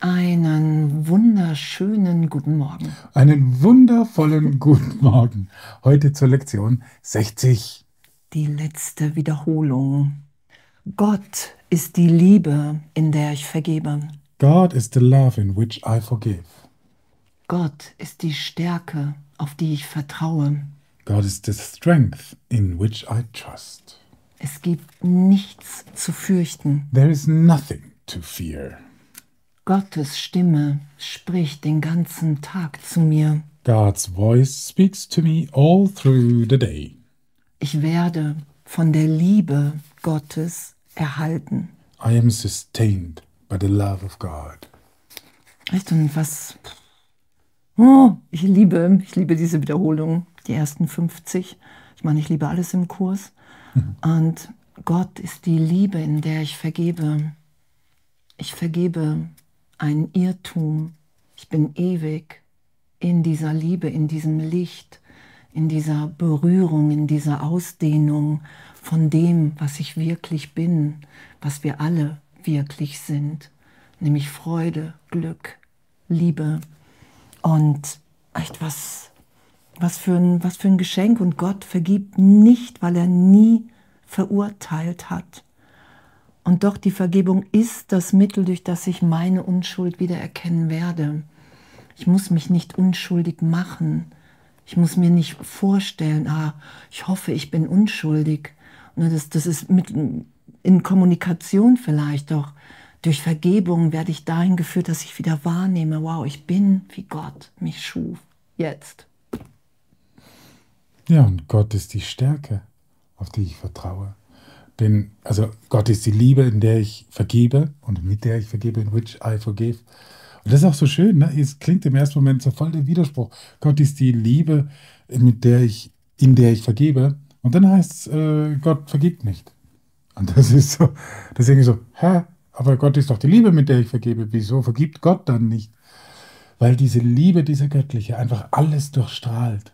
Einen wunderschönen guten Morgen. Einen wundervollen guten Morgen. Heute zur Lektion 60. Die letzte Wiederholung. Gott ist die Liebe, in der ich vergebe. God is the love in which I forgive. Gott ist die Stärke, auf die ich vertraue. God is the strength in which I trust. Es gibt nichts zu fürchten. There is nothing to fear. Gottes Stimme spricht den ganzen Tag zu mir. God's voice speaks to me all through the day. Ich werde von der Liebe Gottes erhalten. I am sustained by the love of God. Weißt du, was? Oh, ich liebe, ich liebe diese Wiederholung, die ersten 50. Ich meine, ich liebe alles im Kurs. Und Gott ist die Liebe, in der ich vergebe. Ich vergebe ein Irrtum. Ich bin ewig in dieser Liebe, in diesem Licht, in dieser Berührung, in dieser Ausdehnung von dem, was ich wirklich bin, was wir alle wirklich sind, nämlich Freude, Glück, Liebe und echt was, was für ein, was für ein Geschenk. Und Gott vergibt nicht, weil er nie verurteilt hat. Und doch die Vergebung ist das Mittel, durch das ich meine Unschuld wieder erkennen werde. Ich muss mich nicht unschuldig machen. Ich muss mir nicht vorstellen, ah, ich hoffe, ich bin unschuldig. Das, das ist mit, in Kommunikation vielleicht doch. Durch Vergebung werde ich dahin geführt, dass ich wieder wahrnehme, wow, ich bin, wie Gott mich schuf. Jetzt. Ja, und Gott ist die Stärke, auf die ich vertraue. Denn, also Gott ist die Liebe, in der ich vergebe und mit der ich vergebe, in which I forgive. Und das ist auch so schön, ne? es klingt im ersten Moment so voll der Widerspruch. Gott ist die Liebe, mit der ich, in der ich vergebe. Und dann heißt es, äh, Gott vergibt nicht. Und das ist so, deswegen so, hä, aber Gott ist doch die Liebe, mit der ich vergebe. Wieso vergibt Gott dann nicht? Weil diese Liebe, diese göttliche, einfach alles durchstrahlt.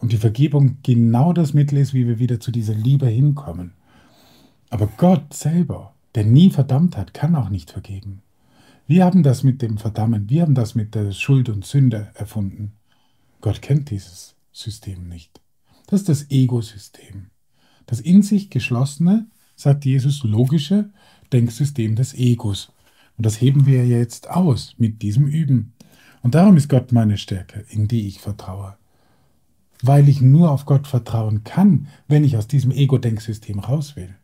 Und die Vergebung genau das Mittel ist, wie wir wieder zu dieser Liebe hinkommen. Aber Gott selber, der nie verdammt hat, kann auch nicht vergeben. Wir haben das mit dem Verdammen, wir haben das mit der Schuld und Sünde erfunden. Gott kennt dieses System nicht. Das ist das Ego-System. Das in sich geschlossene, sagt Jesus, logische Denksystem des Egos. Und das heben wir jetzt aus mit diesem Üben. Und darum ist Gott meine Stärke, in die ich vertraue. Weil ich nur auf Gott vertrauen kann, wenn ich aus diesem Ego-Denksystem raus will.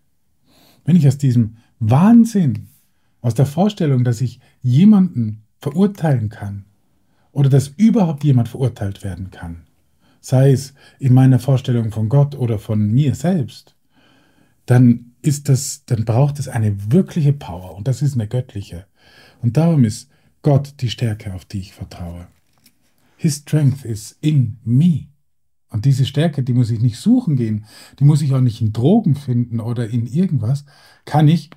Wenn ich aus diesem Wahnsinn, aus der Vorstellung, dass ich jemanden verurteilen kann oder dass überhaupt jemand verurteilt werden kann, sei es in meiner Vorstellung von Gott oder von mir selbst, dann ist das, dann braucht es eine wirkliche Power und das ist eine göttliche. Und darum ist Gott die Stärke, auf die ich vertraue. His strength is in me. Und diese Stärke, die muss ich nicht suchen gehen, die muss ich auch nicht in Drogen finden oder in irgendwas. Kann ich,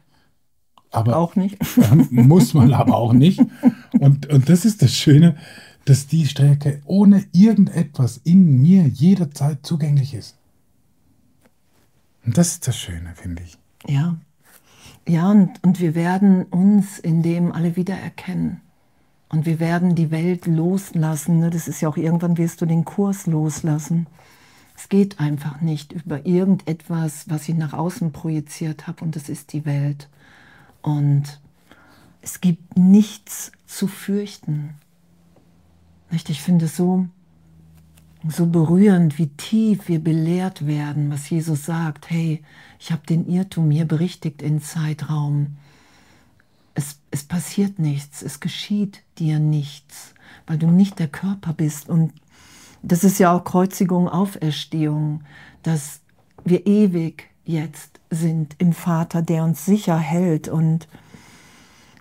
aber auch nicht. muss man aber auch nicht. Und, und das ist das Schöne, dass die Stärke ohne irgendetwas in mir jederzeit zugänglich ist. Und das ist das Schöne, finde ich. Ja. Ja, und, und wir werden uns in dem alle wiedererkennen. Und wir werden die Welt loslassen. Ne? Das ist ja auch irgendwann wirst du den Kurs loslassen. Es geht einfach nicht über irgendetwas, was ich nach außen projiziert habe, und das ist die Welt. Und es gibt nichts zu fürchten. Ich finde es so, so berührend, wie tief wir belehrt werden, was Jesus sagt. Hey, ich habe den Irrtum hier berichtigt in Zeitraum es, es passiert nichts, es geschieht dir nichts, weil du nicht der Körper bist. Und das ist ja auch Kreuzigung, Auferstehung, dass wir ewig jetzt sind im Vater, der uns sicher hält. Und,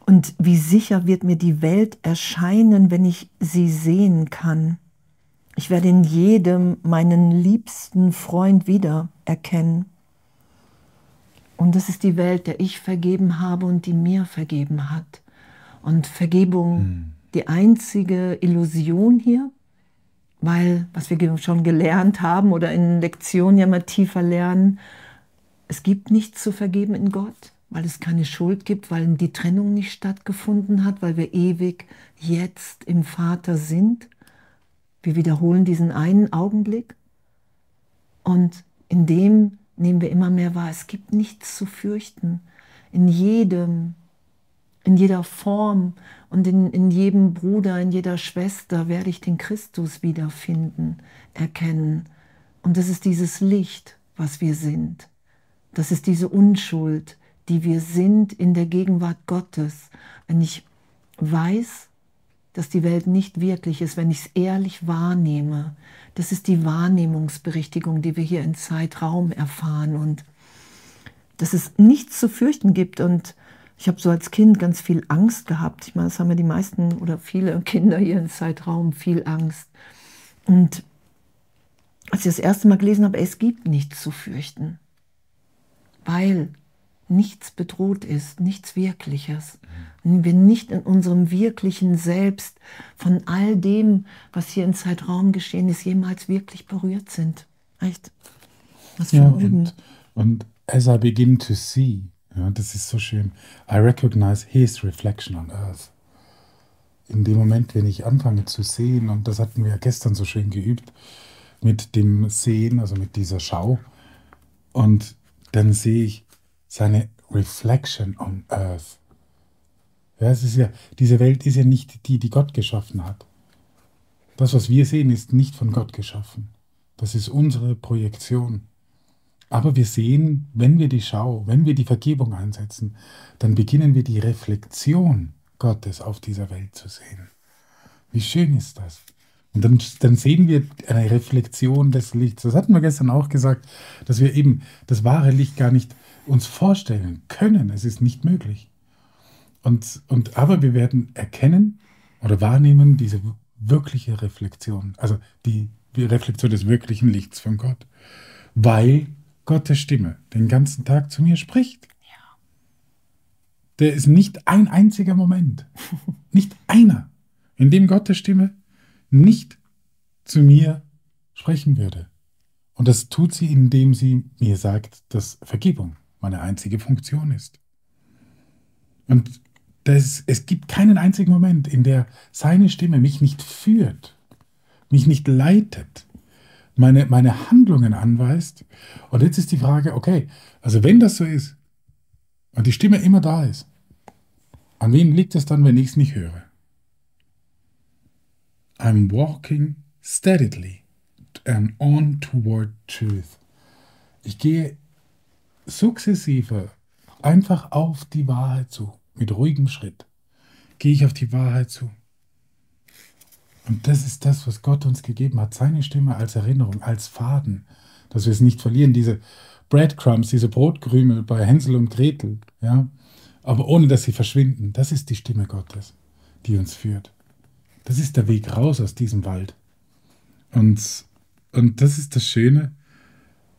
und wie sicher wird mir die Welt erscheinen, wenn ich sie sehen kann. Ich werde in jedem meinen liebsten Freund wieder erkennen. Und das ist die Welt, der ich vergeben habe und die mir vergeben hat. Und Vergebung, hm. die einzige Illusion hier, weil, was wir schon gelernt haben oder in Lektionen ja mal tiefer lernen, es gibt nichts zu vergeben in Gott, weil es keine Schuld gibt, weil die Trennung nicht stattgefunden hat, weil wir ewig jetzt im Vater sind. Wir wiederholen diesen einen Augenblick und in dem nehmen wir immer mehr wahr, es gibt nichts zu fürchten. In jedem, in jeder Form und in, in jedem Bruder, in jeder Schwester werde ich den Christus wiederfinden, erkennen. Und das ist dieses Licht, was wir sind. Das ist diese Unschuld, die wir sind in der Gegenwart Gottes. Wenn ich weiß, dass die Welt nicht wirklich ist, wenn ich es ehrlich wahrnehme, das ist die Wahrnehmungsberichtigung, die wir hier in Zeitraum erfahren und dass es nichts zu fürchten gibt und ich habe so als Kind ganz viel Angst gehabt. Ich meine, das haben ja die meisten oder viele Kinder hier im Zeitraum viel Angst. Und als ich das erste Mal gelesen habe, es gibt nichts zu fürchten, weil nichts bedroht ist, nichts Wirkliches. Und wir nicht in unserem wirklichen Selbst von all dem, was hier im Zeitraum geschehen ist, jemals wirklich berührt sind. Echt? Was für ja, und, und as I begin to see, ja, das ist so schön, I recognize his reflection on earth. In dem Moment, wenn ich anfange zu sehen, und das hatten wir ja gestern so schön geübt, mit dem Sehen, also mit dieser Schau, und dann sehe ich, seine Reflection on Earth. Ja, es ist ja, diese Welt ist ja nicht die, die Gott geschaffen hat. Das, was wir sehen, ist nicht von Gott geschaffen. Das ist unsere Projektion. Aber wir sehen, wenn wir die Schau, wenn wir die Vergebung einsetzen, dann beginnen wir die Reflexion Gottes auf dieser Welt zu sehen. Wie schön ist das? Und dann, dann sehen wir eine Reflexion des Lichts. Das hatten wir gestern auch gesagt, dass wir eben das wahre Licht gar nicht uns vorstellen können. Es ist nicht möglich. Und, und, aber wir werden erkennen oder wahrnehmen diese wirkliche Reflexion, also die, die Reflexion des wirklichen Lichts von Gott, weil Gottes Stimme den ganzen Tag zu mir spricht. Der ist nicht ein einziger Moment, nicht einer, in dem Gottes Stimme nicht zu mir sprechen würde. Und das tut sie, indem sie mir sagt, dass Vergebung meine einzige Funktion ist. Und das, es gibt keinen einzigen Moment, in der seine Stimme mich nicht führt, mich nicht leitet, meine, meine Handlungen anweist. Und jetzt ist die Frage, okay, also wenn das so ist und die Stimme immer da ist, an wen liegt es dann, wenn ich es nicht höre? I'm walking steadily and on toward truth. Ich gehe sukzessive einfach auf die Wahrheit zu, mit ruhigem Schritt, gehe ich auf die Wahrheit zu. Und das ist das, was Gott uns gegeben hat, seine Stimme als Erinnerung, als Faden, dass wir es nicht verlieren, diese Breadcrumbs, diese Brotkrümel bei Hänsel und Gretel, ja, aber ohne dass sie verschwinden. Das ist die Stimme Gottes, die uns führt. Das ist der Weg raus aus diesem Wald. Und, und das ist das Schöne,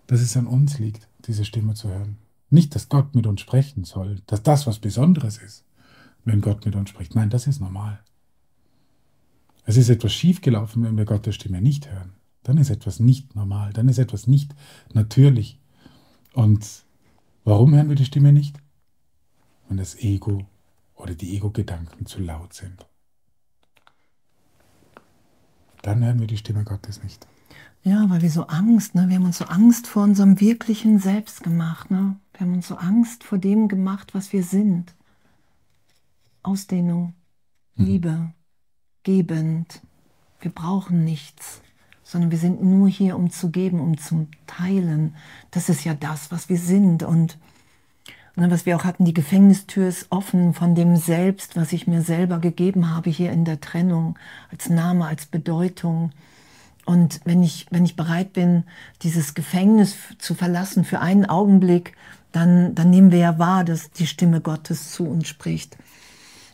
dass es an uns liegt diese Stimme zu hören. Nicht, dass Gott mit uns sprechen soll, dass das was Besonderes ist, wenn Gott mit uns spricht. Nein, das ist normal. Es ist etwas schiefgelaufen, wenn wir Gottes Stimme nicht hören. Dann ist etwas nicht normal, dann ist etwas nicht natürlich. Und warum hören wir die Stimme nicht? Wenn das Ego oder die Ego-Gedanken zu laut sind. Dann hören wir die Stimme Gottes nicht. Ja, weil wir so Angst, ne? wir haben uns so Angst vor unserem wirklichen Selbst gemacht. Ne? Wir haben uns so Angst vor dem gemacht, was wir sind. Ausdehnung, mhm. Liebe, gebend. Wir brauchen nichts, sondern wir sind nur hier, um zu geben, um zu teilen. Das ist ja das, was wir sind. Und, ne, was wir auch hatten, die Gefängnistür ist offen von dem Selbst, was ich mir selber gegeben habe hier in der Trennung, als Name, als Bedeutung. Und wenn ich, wenn ich bereit bin, dieses Gefängnis zu verlassen für einen Augenblick, dann, dann nehmen wir ja wahr, dass die Stimme Gottes zu uns spricht.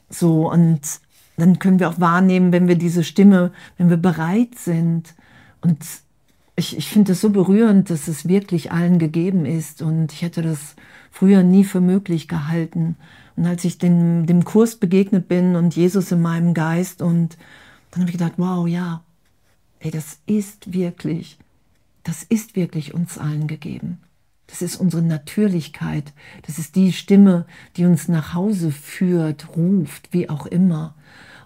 So, und dann können wir auch wahrnehmen, wenn wir diese Stimme, wenn wir bereit sind. Und ich, ich finde es so berührend, dass es wirklich allen gegeben ist. Und ich hätte das früher nie für möglich gehalten. Und als ich dem, dem Kurs begegnet bin und Jesus in meinem Geist und dann habe ich gedacht, wow, ja, hey, das ist wirklich, das ist wirklich uns allen gegeben. Das ist unsere Natürlichkeit. Das ist die Stimme, die uns nach Hause führt, ruft, wie auch immer.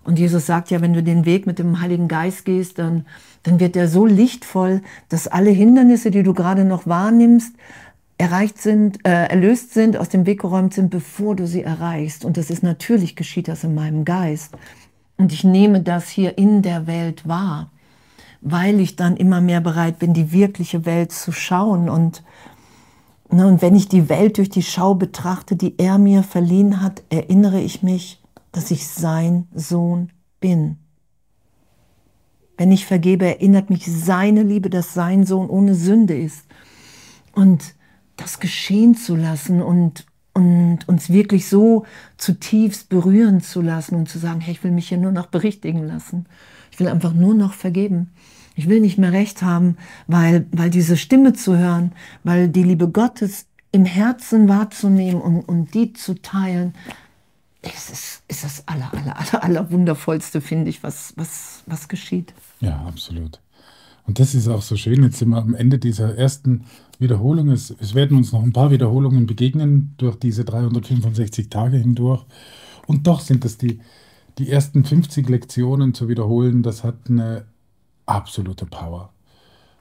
Und Jesus sagt ja, wenn du den Weg mit dem Heiligen Geist gehst, dann, dann wird er so lichtvoll, dass alle Hindernisse, die du gerade noch wahrnimmst, erreicht sind, äh, erlöst sind, aus dem Weg geräumt sind, bevor du sie erreichst. Und das ist natürlich geschieht das in meinem Geist. Und ich nehme das hier in der Welt wahr, weil ich dann immer mehr bereit bin, die wirkliche Welt zu schauen und Ne, und wenn ich die Welt durch die Schau betrachte, die er mir verliehen hat, erinnere ich mich, dass ich sein Sohn bin. Wenn ich vergebe, erinnert mich seine Liebe, dass sein Sohn ohne Sünde ist. Und das geschehen zu lassen und, und uns wirklich so zutiefst berühren zu lassen und zu sagen, hey, ich will mich hier nur noch berichtigen lassen. Ich will einfach nur noch vergeben. Ich will nicht mehr recht haben, weil, weil diese Stimme zu hören, weil die Liebe Gottes im Herzen wahrzunehmen und, und die zu teilen, es ist, ist das aller, aller, aller, aller wundervollste, finde ich, was, was, was geschieht. Ja, absolut. Und das ist auch so schön. Jetzt sind wir am Ende dieser ersten Wiederholung. Es, es werden uns noch ein paar Wiederholungen begegnen durch diese 365 Tage hindurch. Und doch sind das die, die ersten 50 Lektionen zu wiederholen. Das hat eine absolute Power,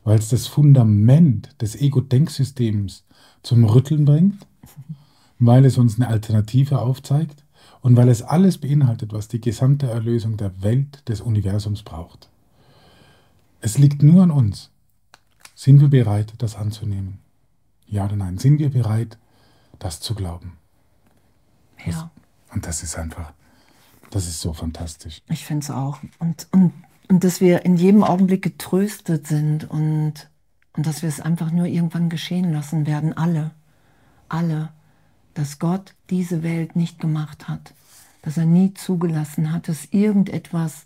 weil es das Fundament des Ego-Denksystems zum Rütteln bringt, weil es uns eine Alternative aufzeigt und weil es alles beinhaltet, was die gesamte Erlösung der Welt, des Universums braucht. Es liegt nur an uns. Sind wir bereit, das anzunehmen? Ja oder nein? Sind wir bereit, das zu glauben? Ja. und das ist einfach, das ist so fantastisch. Ich finde es auch. Und, und und dass wir in jedem Augenblick getröstet sind und, und dass wir es einfach nur irgendwann geschehen lassen werden, alle, alle, dass Gott diese Welt nicht gemacht hat, dass er nie zugelassen hat, dass irgendetwas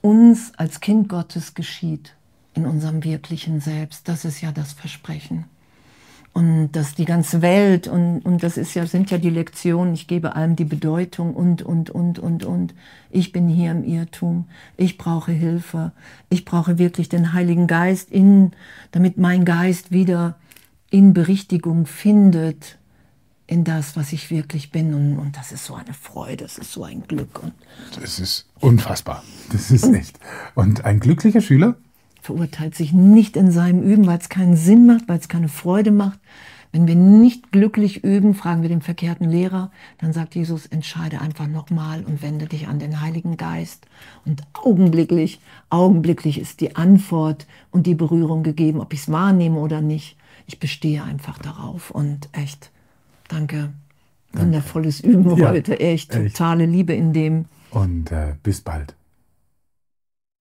uns als Kind Gottes geschieht in unserem wirklichen Selbst. Das ist ja das Versprechen und dass die ganze Welt und, und das ist ja, sind ja die Lektionen, ich gebe allem die Bedeutung und, und, und, und, und. Ich bin hier im Irrtum, ich brauche Hilfe, ich brauche wirklich den Heiligen Geist, in, damit mein Geist wieder in Berichtigung findet in das, was ich wirklich bin. Und, und das ist so eine Freude, das ist so ein Glück. Und das ist unfassbar, das ist echt. Und ein glücklicher Schüler verurteilt sich nicht in seinem Üben, weil es keinen Sinn macht, weil es keine Freude macht. Wenn wir nicht glücklich üben, fragen wir den verkehrten Lehrer, dann sagt Jesus, entscheide einfach nochmal und wende dich an den Heiligen Geist. Und augenblicklich, augenblicklich ist die Antwort und die Berührung gegeben, ob ich es wahrnehme oder nicht. Ich bestehe einfach darauf und echt, danke. Wundervolles Üben ja, heute, echt, echt, totale Liebe in dem. Und äh, bis bald.